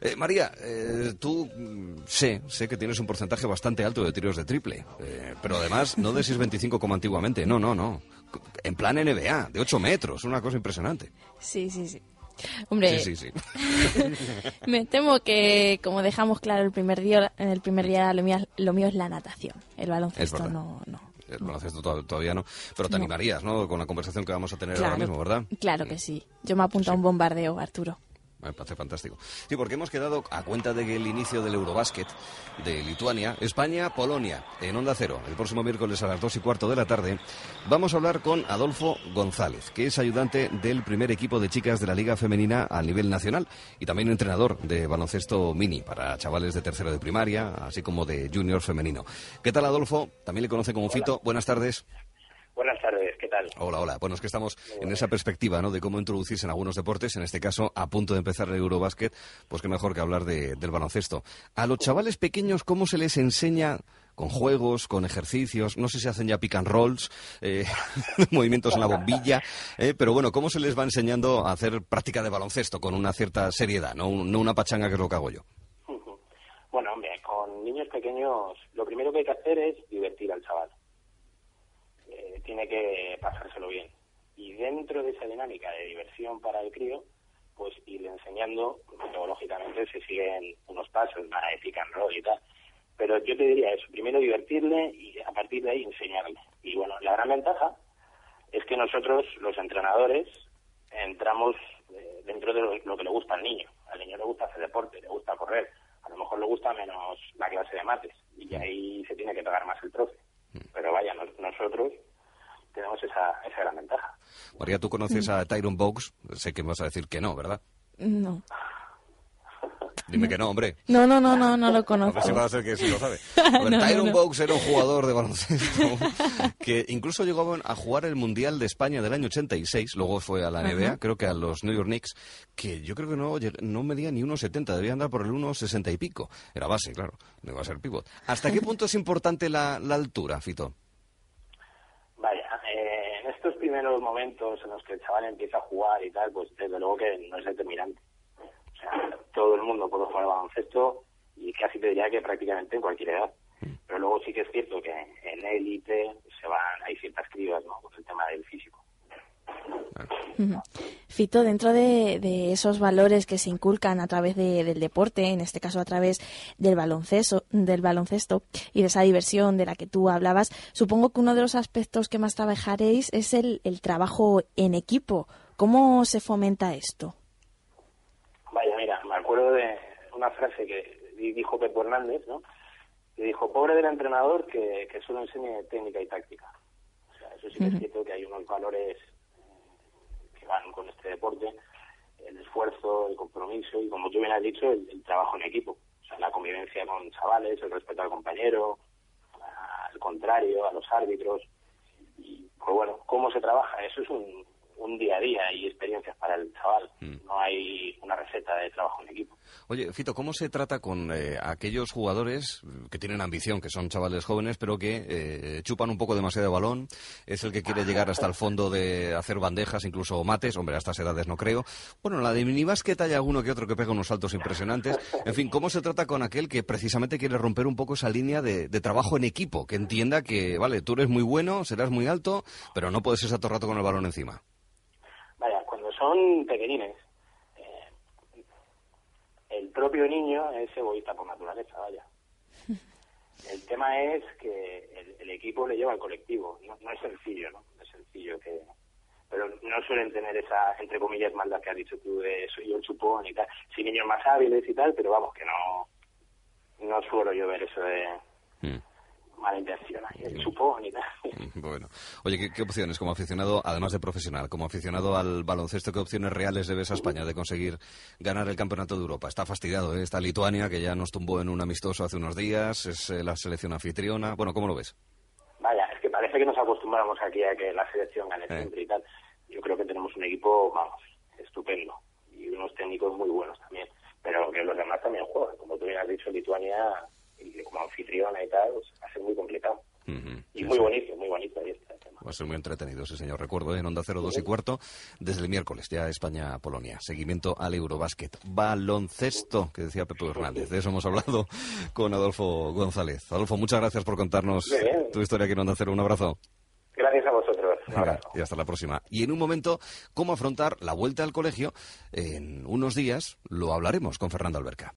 Eh, María, eh, tú mm, sé, sé que tienes un porcentaje bastante alto de tiros de triple, eh, pero además no de 6.25 como antiguamente, no, no, no. En plan NBA, de 8 metros, una cosa impresionante. Sí, sí, sí. Hombre, Sí, sí, sí. me temo que, como dejamos claro el primer día, en el primer día lo mío, lo mío es la natación. El baloncesto no, no. El baloncesto to- todavía no, pero te No. animarías, ¿no? Con la conversación que vamos a tener Claro, ahora mismo, ¿verdad? Claro que sí. Yo me apunto a un bombardeo, Arturo. Me parece fantástico. Sí, porque hemos quedado a cuenta de que el inicio del Eurobásquet de Lituania, España-Polonia, en Onda Cero, el próximo miércoles a las dos y cuarto de la tarde, vamos a hablar con Adolfo González, que es ayudante del primer equipo de chicas de la Liga Femenina a nivel nacional y también entrenador de baloncesto mini para chavales de tercero de primaria, así como de junior femenino. ¿Qué tal, Adolfo? También le conoce como Fito. Buenas tardes. Tardes, ¿qué tal? Hola, hola. Bueno, es que estamos en esa perspectiva, ¿no? De cómo introducirse en algunos deportes, en este caso, a punto de empezar el Eurobásquet, pues qué mejor que hablar de- del baloncesto. A los chavales pequeños, ¿cómo se les enseña con juegos, con ejercicios? No sé si hacen ya pick and rolls, eh, movimientos en la bombilla, eh, pero bueno, ¿cómo se les va enseñando a hacer práctica de baloncesto con una cierta seriedad, no, no una pachanga que es lo que hago yo? Bueno, hombre, con niños pequeños lo primero que hay que hacer es divertir al chaval. Tiene que pasárselo bien. Y dentro de esa dinámica de diversión para el crío, pues irle enseñando, luego lógicamente se siguen unos pasos, nada de pick y tal. Pero yo te diría eso, primero divertirle y a partir de ahí enseñarle. Y bueno, la gran ventaja es que nosotros, los entrenadores, entramos eh, dentro de lo, que le gusta al niño. Al niño le gusta hacer deporte, le gusta correr, a lo mejor le gusta menos la clase de mates y ahí se tiene que pegar más el troce. Pero vaya, nos- nosotros tenemos esa, esa gran ventaja. María, tú conoces a Tyron Box, sé que me vas a decir que no, ¿verdad? No. Dime que no, hombre. No, no, no, no, no lo A ver conozco. si va a ser que sí lo sabe. A ver, No, no, Tyron no. Box era un jugador de baloncesto que incluso llegó a jugar el Mundial de España del año 86, luego fue a la NBA, Ajá. creo que a los New York Knicks, que yo creo que no, no medía ni 1,70, debía andar por el 1,60 y pico. Era base, claro, no iba a ser pivot. ¿Hasta qué punto es importante la, la altura, Fito? Vaya, eh, en estos primeros momentos en los que el chaval empieza a jugar y tal, pues desde luego que no es determinante. O sea, todo el mundo puede jugar al baloncesto y casi te diría que prácticamente en cualquier edad. Pero luego sí que es cierto que en élite se van, hay ciertas cribas, ¿no? Con el tema del físico. Fito, dentro de, de esos valores que se inculcan a través de- del deporte, en este caso a través del baloncesto, del baloncesto y de esa diversión de la que tú hablabas, supongo que uno de los aspectos que más trabajaréis es el, el trabajo en equipo. ¿Cómo se fomenta esto? Vaya, mira, me acuerdo de una frase que di- dijo Pepo Hernández, ¿no? Que dijo, pobre del entrenador que, que solo enseñe técnica y táctica. O sea, eso sí que es cierto que hay unos valores que van con este deporte, el esfuerzo, el compromiso y, como tú bien has dicho, el, el trabajo en equipo. O sea, la convivencia con chavales, el respeto al compañero, al contrario, a los árbitros. Y, pues bueno, ¿cómo se trabaja? Eso es un, un día a día y experiencias para el chaval. No hay una receta de trabajo en equipo. Oye, Fito, ¿cómo se trata con eh, aquellos jugadores que tienen ambición, que son chavales jóvenes, pero que eh, chupan un poco demasiado de balón? Es el que quiere llegar hasta el fondo de hacer bandejas, incluso mates. Hombre, a estas edades no creo. Bueno, en la de minibásquet hay alguno que otro que pega unos saltos impresionantes. En fin, ¿cómo se trata con aquel que precisamente quiere romper un poco esa línea de, de trabajo en equipo? Que entienda que, vale, tú eres muy bueno, serás muy alto, pero no puedes estar todo el rato con el balón encima. Vaya, cuando son pequeñines, el propio niño es egoísta por naturaleza, vaya. El tema es que el, el equipo le lleva al colectivo. No, no es sencillo, ¿no? No es sencillo que... Pero no suelen tener esa, entre comillas, maldad que has dicho tú de soy yo el chupón y tal. Sí, niños más hábiles y tal, pero vamos, que no... No suelo yo ver eso de mala intención. ahí, El chupón y tal. Bueno, oye, ¿qué, qué opciones como aficionado, además de profesional, como aficionado al baloncesto, qué opciones reales le ves a España de conseguir ganar el Campeonato de Europa? Está fastidiado, ¿eh? Está Lituania, que ya nos tumbó en un amistoso hace unos días, es eh, la selección anfitriona. Bueno, ¿cómo lo ves? Vaya, es que parece que nos acostumbramos aquí a que la selección gane Eh. siempre y tal. Yo creo que tenemos un equipo, vamos, estupendo. Y unos técnicos muy buenos también. Pero que los demás también juegan. Como tú bien has dicho, Lituania, como anfitriona y tal, pues, va a ser muy complicado. Y sí, muy sí. bonito, muy bonito. Ahí está el tema. Va a ser muy entretenido ese señor. Recuerdo, ¿eh? en Onda 0, 2 y cuarto, desde el miércoles, ya España-Polonia. Seguimiento al Eurobásquet. Baloncesto, que decía Pepe Hernández. De eso hemos hablado con Adolfo González. Adolfo, muchas gracias por contarnos tu historia aquí en Onda Cero. Un abrazo. Gracias a vosotros. y hasta la próxima. Y en un momento, cómo afrontar la vuelta al colegio. En unos días lo hablaremos con Fernando Alberca.